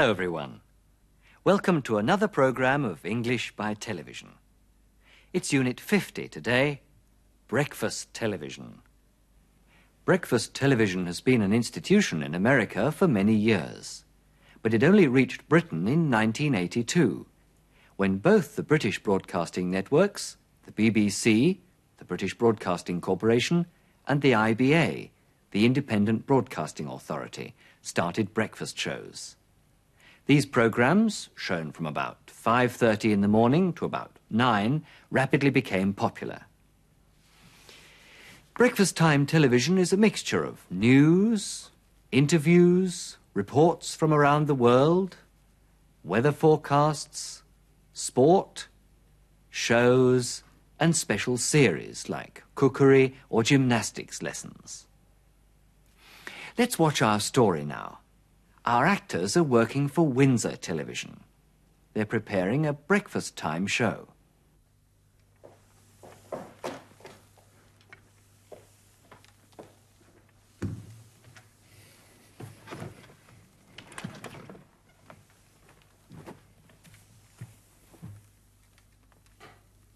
Hello, everyone. Welcome to another program of English by Television. It's Unit 50 today Breakfast Television. Breakfast television has been an institution in America for many years, but it only reached Britain in 1982, when both the British broadcasting networks, the BBC, the British Broadcasting Corporation, and the IBA, the Independent Broadcasting Authority, started breakfast shows. These programs, shown from about 5:30 in the morning to about 9, rapidly became popular. Breakfast time television is a mixture of news, interviews, reports from around the world, weather forecasts, sport, shows, and special series like cookery or gymnastics lessons. Let's watch our story now. Our actors are working for Windsor Television. They're preparing a breakfast time show.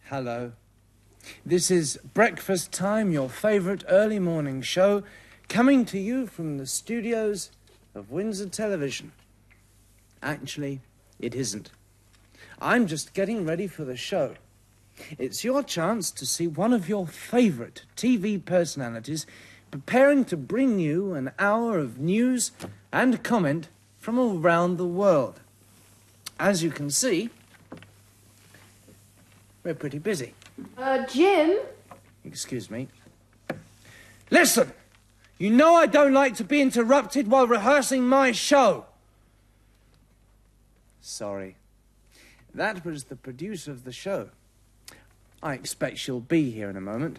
Hello. This is Breakfast Time, your favourite early morning show, coming to you from the studios of Windsor Television. Actually, it isn't. I'm just getting ready for the show. It's your chance to see one of your favourite TV personalities preparing to bring you an hour of news and comment from around the world. As you can see, we're pretty busy. Uh, Jim? Excuse me. Listen! You know I don't like to be interrupted while rehearsing my show. Sorry. That was the producer of the show. I expect she'll be here in a moment.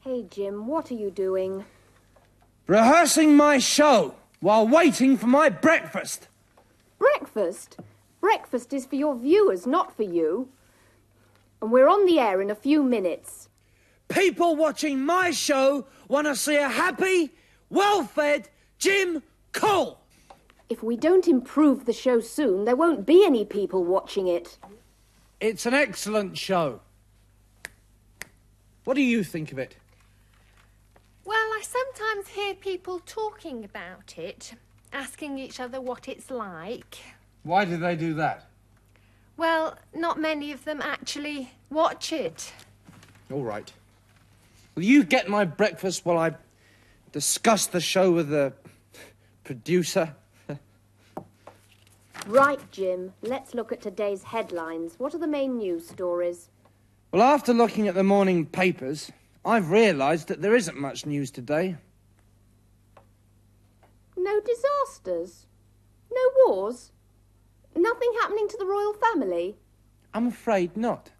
Hey, Jim, what are you doing? Rehearsing my show while waiting for my breakfast. Breakfast? Breakfast is for your viewers, not for you. And we're on the air in a few minutes. People watching my show want to see a happy, well fed Jim Cole. If we don't improve the show soon, there won't be any people watching it. It's an excellent show. What do you think of it? Well, I sometimes hear people talking about it, asking each other what it's like. Why do they do that? Well, not many of them actually watch it. All right. Will you get my breakfast while I discuss the show with the producer? Right, Jim. Let's look at today's headlines. What are the main news stories? Well, after looking at the morning papers, I've realised that there isn't much news today. No disasters? No wars? Nothing happening to the royal family? I'm afraid not.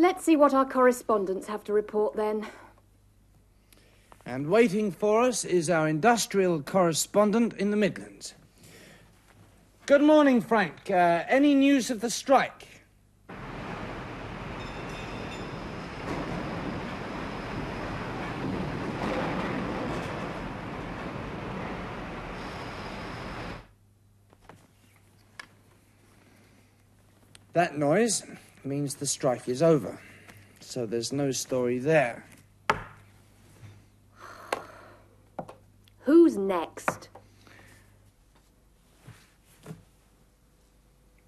Let's see what our correspondents have to report then. And waiting for us is our industrial correspondent in the Midlands. Good morning, Frank. Uh, any news of the strike? That noise means the strike is over. So there's no story there. Who's next?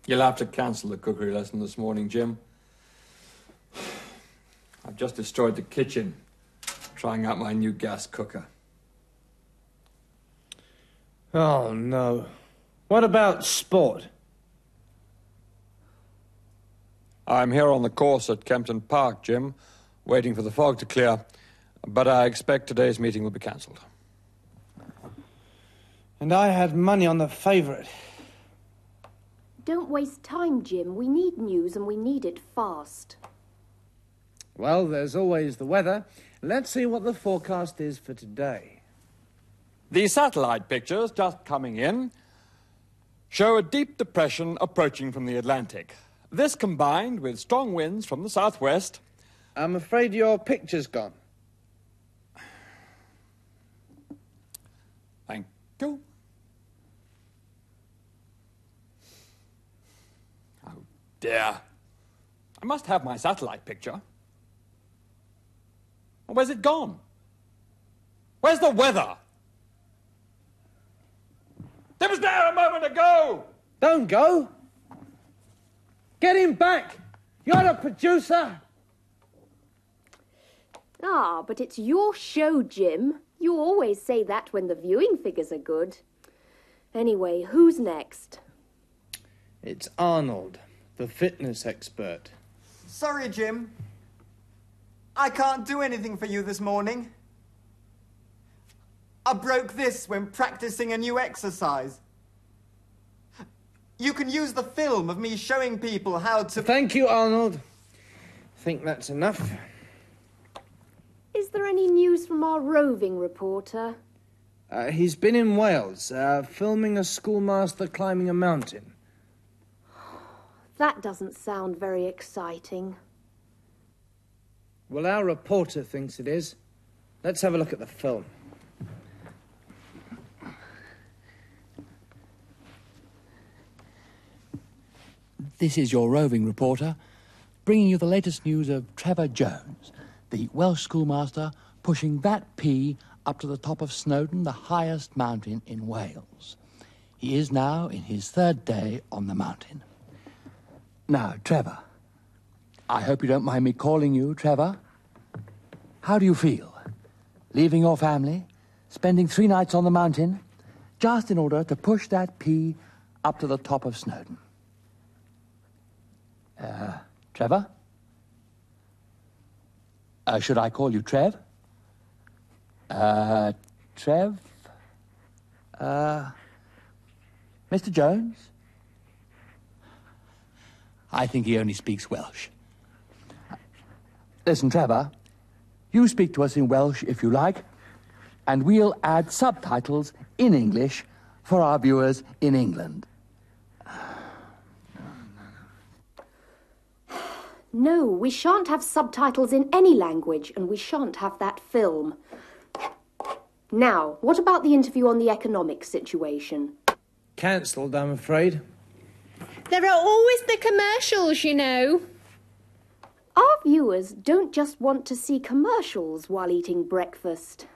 You'll have to cancel the cookery lesson this morning, Jim. I've just destroyed the kitchen trying out my new gas cooker. Oh, no. What about sport? I'm here on the course at Kempton Park, Jim, waiting for the fog to clear, but I expect today's meeting will be cancelled. And I had money on the favourite. Don't waste time, Jim. We need news and we need it fast. Well, there's always the weather. Let's see what the forecast is for today. The satellite pictures just coming in show a deep depression approaching from the Atlantic. This combined with strong winds from the southwest. I'm afraid your picture's gone. Thank you. Oh dear. I must have my satellite picture. Where's it gone? Where's the weather? It was there a moment ago! Don't go! Get him back. You're the producer. Ah, but it's your show, Jim. You always say that when the viewing figures are good. Anyway, who's next? It's Arnold, the fitness expert. Sorry, Jim. I can't do anything for you this morning. I broke this when practicing a new exercise. You can use the film of me showing people how to. Thank you, Arnold. I think that's enough. Is there any news from our roving reporter? Uh, he's been in Wales, uh, filming a schoolmaster climbing a mountain. That doesn't sound very exciting. Well, our reporter thinks it is. Let's have a look at the film. This is your roving reporter, bringing you the latest news of Trevor Jones, the Welsh schoolmaster pushing that pea up to the top of Snowdon, the highest mountain in Wales. He is now in his third day on the mountain. Now, Trevor, I hope you don't mind me calling you Trevor. How do you feel? Leaving your family, spending three nights on the mountain, just in order to push that pea up to the top of Snowdon. Uh, Trevor? Uh, should I call you Trev? Uh, Trev? Uh, Mr. Jones? I think he only speaks Welsh. Listen, Trevor, you speak to us in Welsh if you like, and we'll add subtitles in English for our viewers in England. No, we shan't have subtitles in any language, and we shan't have that film. Now, what about the interview on the economic situation? Cancelled, I'm afraid. There are always the commercials, you know. Our viewers don't just want to see commercials while eating breakfast.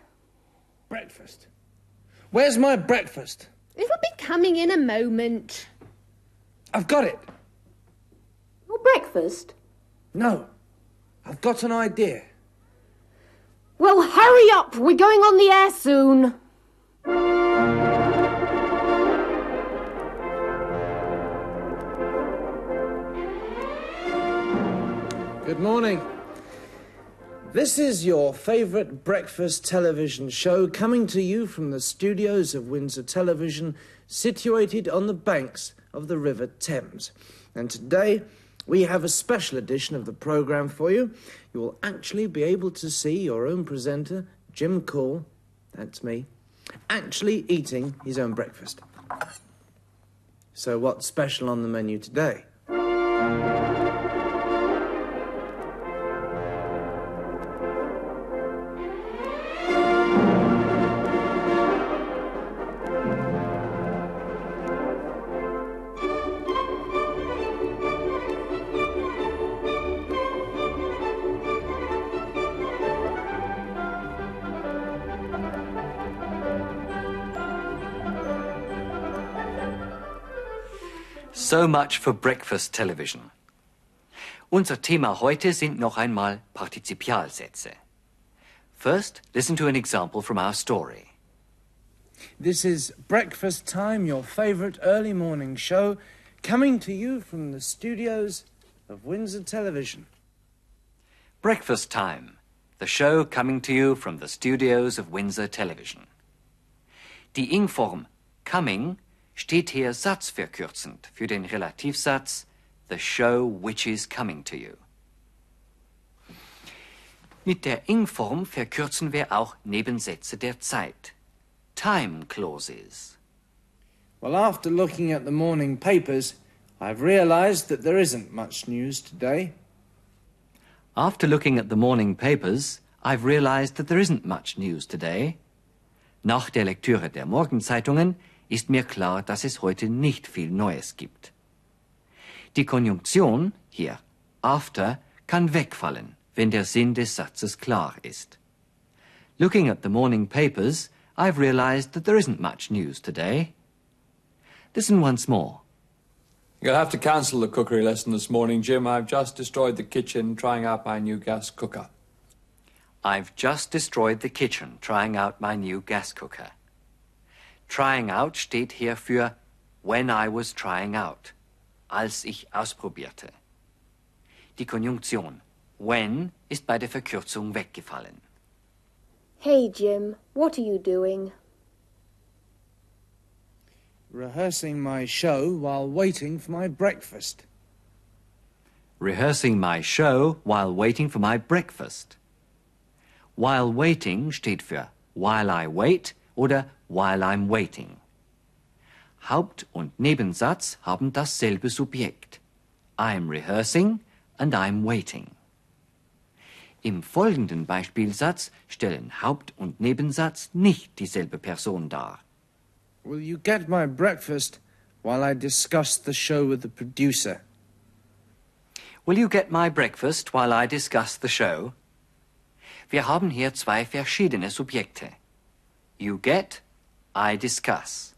Breakfast. Where's my breakfast? It'll be coming in a moment. I've got it. Your breakfast? No. I've got an idea. Well, hurry up! We're going on the air soon. Good morning. This is your favourite breakfast television show coming to you from the studios of Windsor Television, situated on the banks of the River Thames. And today we have a special edition of the programme for you. You will actually be able to see your own presenter, Jim Call, that's me, actually eating his own breakfast. So, what's special on the menu today? So much for breakfast television. Unser Thema heute sind noch einmal Partizipialsätze. First, listen to an example from our story. This is Breakfast Time, your favourite early morning show, coming to you from the studios of Windsor Television. Breakfast Time, the show coming to you from the studios of Windsor Television. Die Ingform coming steht hier satzverkürzend für den Relativsatz the show which is coming to you. Mit der Ingform verkürzen wir auch Nebensätze der Zeit. Time clauses. Well, after looking at the morning papers, I've realised that there isn't much news today. After looking at the morning papers, I've realized that there isn't much news today. Nach der Lektüre der Morgenzeitungen ist mir klar, dass es heute nicht viel Neues gibt. Die Konjunktion hier after kann wegfallen, wenn der Sinn des Satzes klar ist. Looking at the morning papers, I've realized that there isn't much news today. Listen once more. You'll have to cancel the cookery lesson this morning, Jim. I've just destroyed the kitchen trying out my new gas cooker. I've just destroyed the kitchen trying out my new gas cooker. Trying out steht hier für when I was trying out, als ich ausprobierte. Die Konjunktion when ist bei der Verkürzung weggefallen. Hey, Jim, what are you doing? Rehearsing my show while waiting for my breakfast. Rehearsing my show while waiting for my breakfast. While waiting steht für while I wait oder while I'm waiting. Haupt- und Nebensatz haben dasselbe Subjekt. I'm rehearsing and I'm waiting. Im folgenden Beispielsatz stellen Haupt- und Nebensatz nicht dieselbe Person dar. Will you get my breakfast while I discuss the show with the producer? Will you get my breakfast while I discuss the show? Wir haben hier zwei verschiedene Subjekte. You get, I discuss.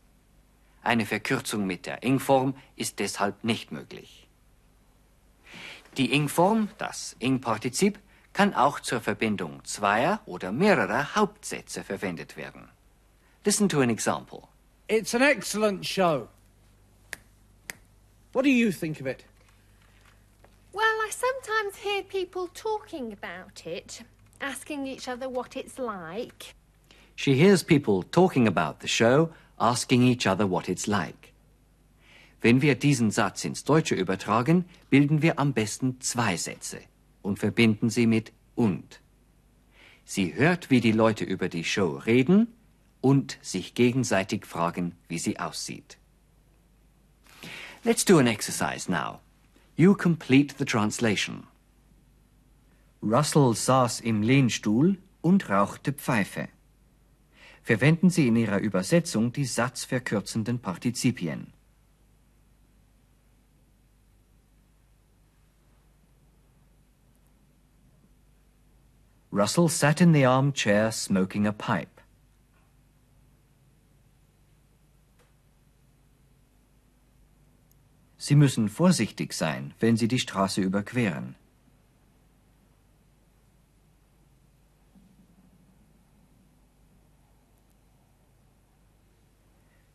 Eine Verkürzung mit der Ing-Form ist deshalb nicht möglich. Die Ing-Form, das Ing-Partizip, kann auch zur Verbindung zweier oder mehrerer Hauptsätze verwendet werden. Listen to an example. It's an excellent show. What do you think of it? Well, I sometimes hear people talking about it, asking each other what it's like. She hears people talking about the show, asking each other what it's like. Wenn wir diesen Satz ins Deutsche übertragen, bilden wir am besten zwei Sätze und verbinden sie mit und. Sie hört, wie die Leute über die Show reden und sich gegenseitig fragen, wie sie aussieht. Let's do an exercise now. You complete the translation. Russell saß im Lehnstuhl und rauchte Pfeife. Verwenden Sie in Ihrer Übersetzung die satzverkürzenden Partizipien. Russell sat in the armchair smoking a pipe. Sie müssen vorsichtig sein, wenn Sie die Straße überqueren.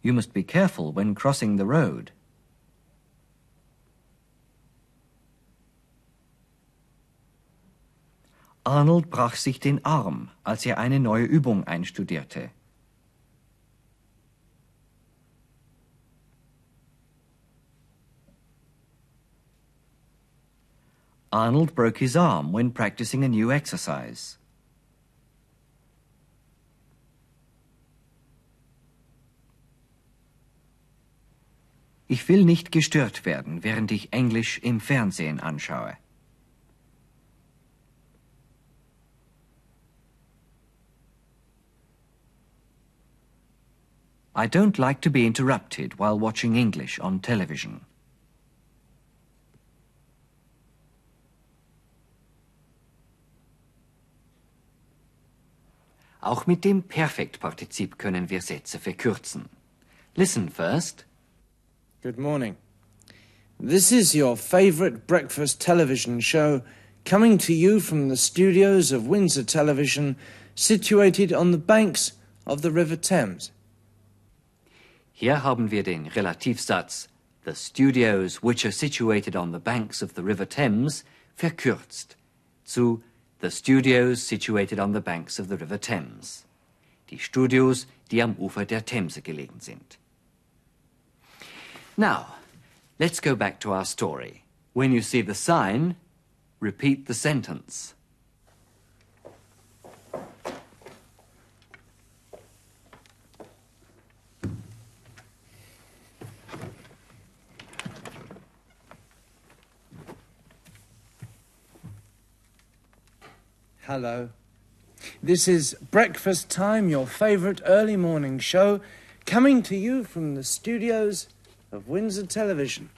You must be careful when crossing the road. Arnold brach sich den Arm, als er eine neue Übung einstudierte. Arnold broke his arm when practicing a new exercise. Ich will nicht gestört werden, während ich Englisch im Fernsehen anschaue. I don't like to be interrupted while watching English on television. Auch mit dem Perfektpartizip können wir Sätze verkürzen. Listen first. Good morning. This is your favorite breakfast television show coming to you from the studios of Windsor Television, situated on the banks of the River Thames. Hier haben wir den Relativsatz The studios which are situated on the banks of the River Thames verkürzt zu The studios situated on the banks of the River Thames. Die Studios, die am Ufer der Themse gelegen sind. Now, let's go back to our story. When you see the sign, repeat the sentence. Hello. This is Breakfast Time, your favorite early morning show, coming to you from the studios of Windsor Television.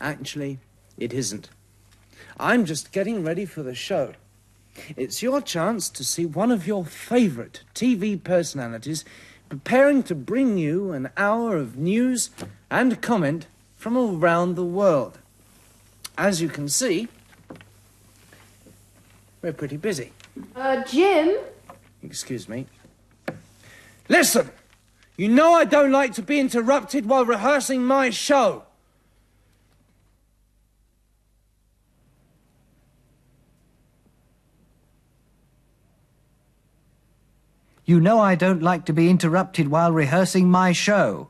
Actually, it isn't. I'm just getting ready for the show. It's your chance to see one of your favourite TV personalities preparing to bring you an hour of news and comment from around the world. As you can see, we're pretty busy. Uh, Jim? Excuse me. Listen! You know I don't like to be interrupted while rehearsing my show. You know I don't like to be interrupted while rehearsing my show.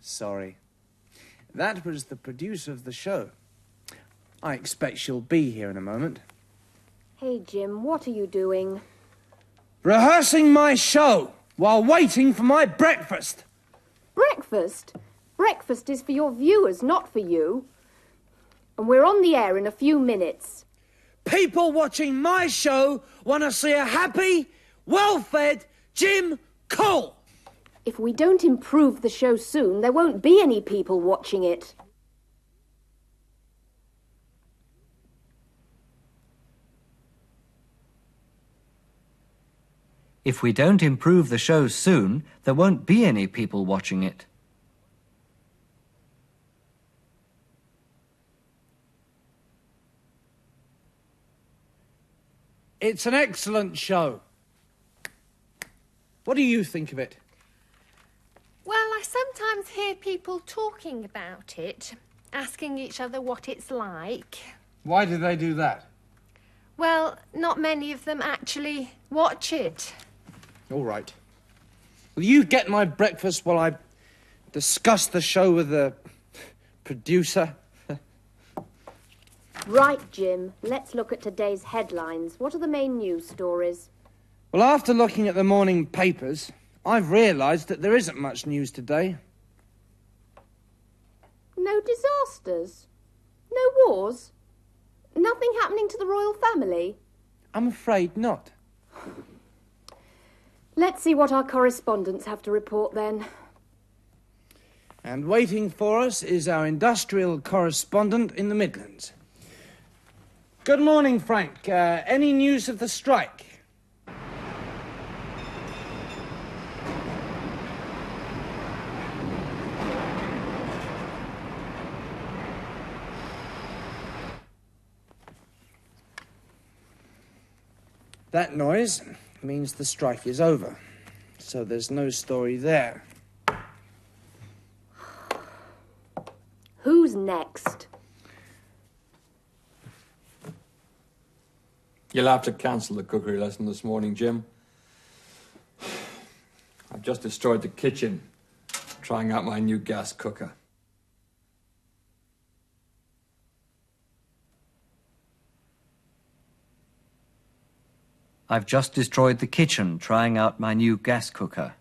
Sorry. That was the producer of the show. I expect she'll be here in a moment. Hey, Jim, what are you doing? Rehearsing my show while waiting for my breakfast. Breakfast? Breakfast is for your viewers, not for you. And we're on the air in a few minutes. People watching my show want to see a happy, well fed Jim Cole. If we don't improve the show soon, there won't be any people watching it. If we don't improve the show soon, there won't be any people watching it. It's an excellent show. What do you think of it? Well, I sometimes hear people talking about it, asking each other what it's like. Why do they do that? Well, not many of them actually watch it. All right. Will you get my breakfast while I discuss the show with the producer? Right, Jim. Let's look at today's headlines. What are the main news stories? Well, after looking at the morning papers, I've realised that there isn't much news today. No disasters? No wars? Nothing happening to the royal family? I'm afraid not. Let's see what our correspondents have to report then. And waiting for us is our industrial correspondent in the Midlands. Good morning, Frank. Uh, any news of the strike? That noise means the strike is over. So there's no story there. Who's next? You'll have to cancel the cookery lesson this morning, Jim. I've just destroyed the kitchen trying out my new gas cooker. I've just destroyed the kitchen trying out my new gas cooker.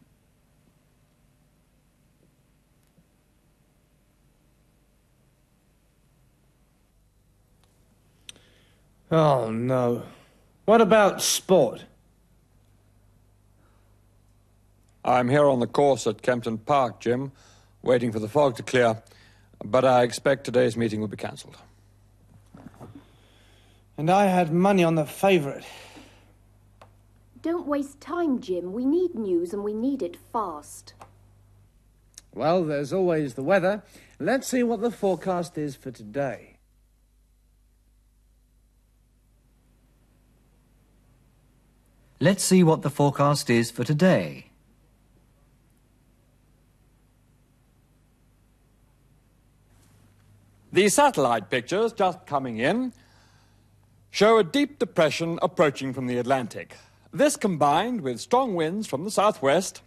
Oh, no. What about sport? I'm here on the course at Kempton Park, Jim, waiting for the fog to clear, but I expect today's meeting will be cancelled. And I had money on the favourite. Don't waste time, Jim. We need news and we need it fast. Well, there's always the weather. Let's see what the forecast is for today. Let's see what the forecast is for today. The satellite pictures just coming in show a deep depression approaching from the Atlantic. This combined with strong winds from the southwest.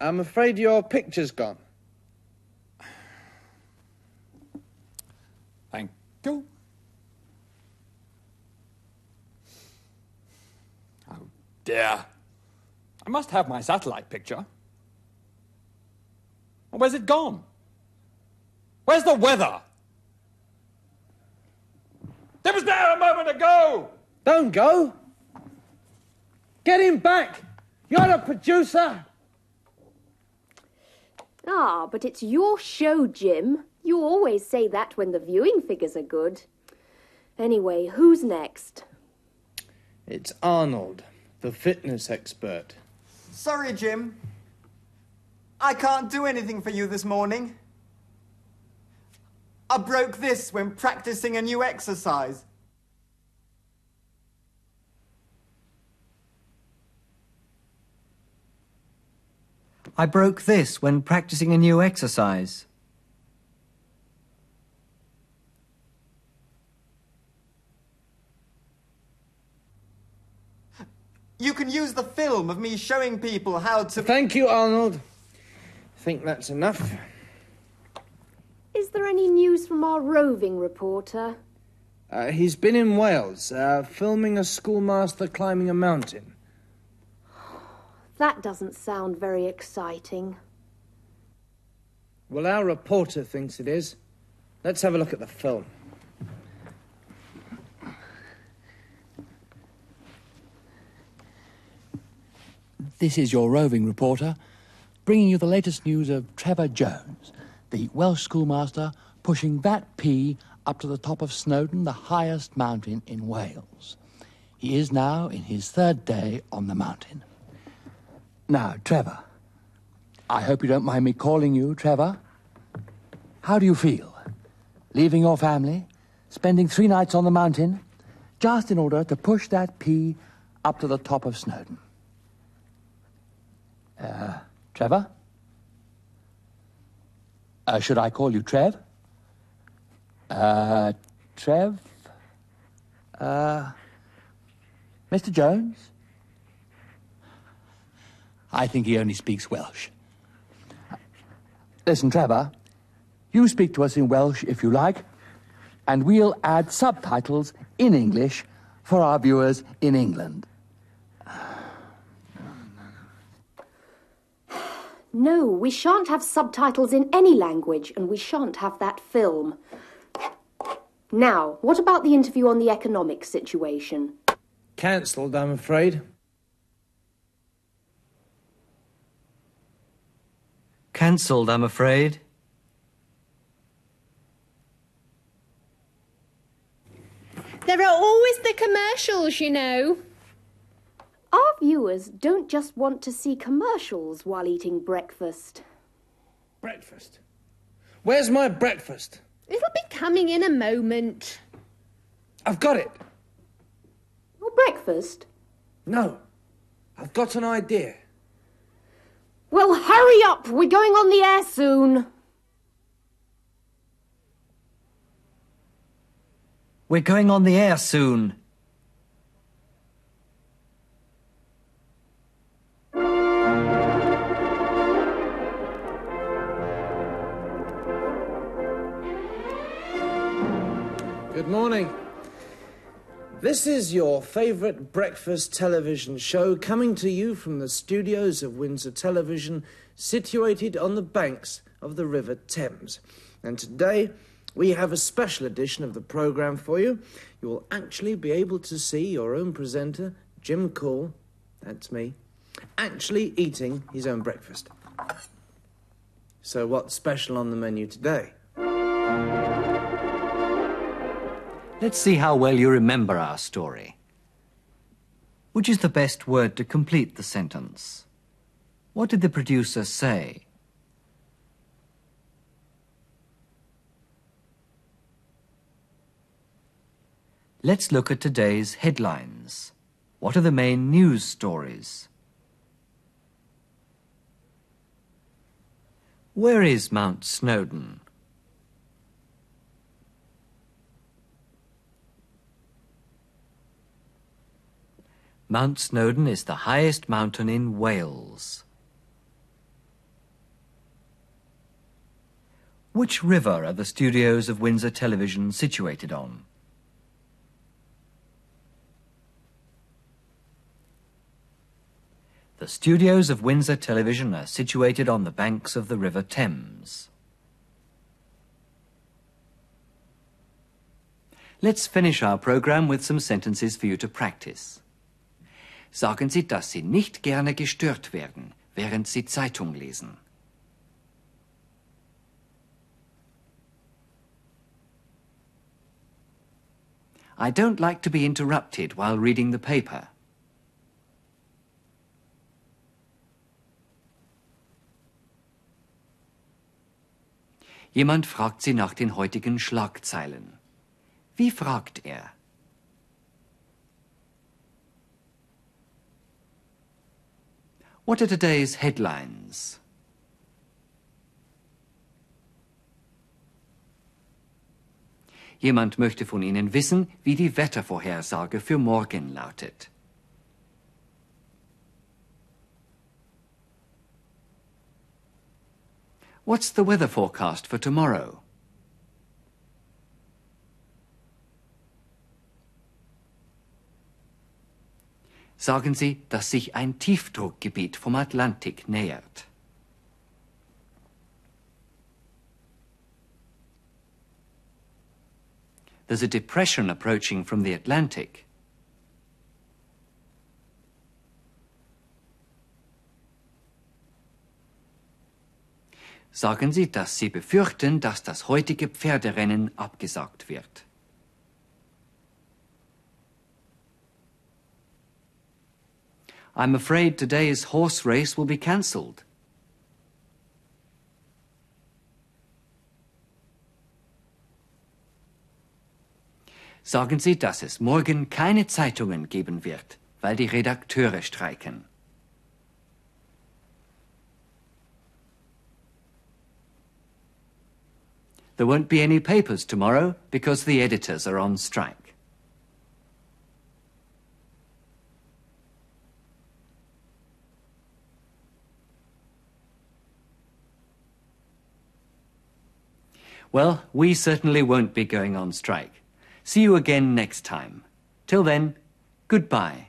I'm afraid your picture's gone. Thank you. Oh dear. I must have my satellite picture. Where's it gone? Where's the weather? It was there a moment ago! Don't go! Get him back! You're a producer! Ah, but it's your show, Jim. You always say that when the viewing figures are good. Anyway, who's next? It's Arnold, the fitness expert. Sorry, Jim. I can't do anything for you this morning. I broke this when practicing a new exercise. I broke this when practicing a new exercise. You can use the film of me showing people how to. Thank you, Arnold. I Think that's enough. Is there any news from our roving reporter? Uh, he's been in Wales, uh, filming a schoolmaster climbing a mountain. That doesn't sound very exciting. Well, our reporter thinks it is. Let's have a look at the film. This is your roving reporter, bringing you the latest news of Trevor Jones, the Welsh schoolmaster pushing that pea up to the top of Snowdon, the highest mountain in Wales. He is now in his third day on the mountain. Now, Trevor, I hope you don't mind me calling you Trevor. How do you feel? Leaving your family, spending three nights on the mountain, just in order to push that pea up to the top of Snowdon. Uh, Trevor? Uh, should I call you Trev? Uh, Trev? Uh, Mr. Jones? I think he only speaks Welsh. Listen, Trevor, you speak to us in Welsh if you like, and we'll add subtitles in English for our viewers in England. No, we shan't have subtitles in any language, and we shan't have that film. Now, what about the interview on the economic situation? Cancelled, I'm afraid. Cancelled, I'm afraid. There are always the commercials, you know. Our viewers don't just want to see commercials while eating breakfast. Breakfast. Where's my breakfast? It'll be coming in a moment. I've got it. Your breakfast? No. I've got an idea. Well, hurry up! We're going on the air soon. We're going on the air soon. This is your favourite breakfast television show coming to you from the studios of Windsor Television, situated on the banks of the River Thames. And today we have a special edition of the programme for you. You will actually be able to see your own presenter, Jim Cool, that's me, actually eating his own breakfast. So, what's special on the menu today? Let's see how well you remember our story. Which is the best word to complete the sentence? What did the producer say? Let's look at today's headlines. What are the main news stories? Where is Mount Snowdon? Mount Snowdon is the highest mountain in Wales. Which river are the studios of Windsor Television situated on? The studios of Windsor Television are situated on the banks of the River Thames. Let's finish our program with some sentences for you to practice. Sagen Sie, dass Sie nicht gerne gestört werden, während Sie Zeitung lesen. I don't like to be interrupted while reading the paper. Jemand fragt Sie nach den heutigen Schlagzeilen. Wie fragt er? What are today's headlines? Jemand möchte von Ihnen wissen, wie die Wettervorhersage für morgen lautet. What's the weather forecast for tomorrow? Sagen Sie, dass sich ein Tiefdruckgebiet vom Atlantik nähert. There's a depression approaching from the Atlantic. Sagen Sie, dass Sie befürchten, dass das heutige Pferderennen abgesagt wird. I'm afraid today's horse race will be cancelled. Sagen Sie, dass es morgen keine Zeitungen geben wird, weil die Redakteure streiken. There won't be any papers tomorrow because the editors are on strike. Well, we certainly won't be going on strike. See you again next time. Till then, goodbye.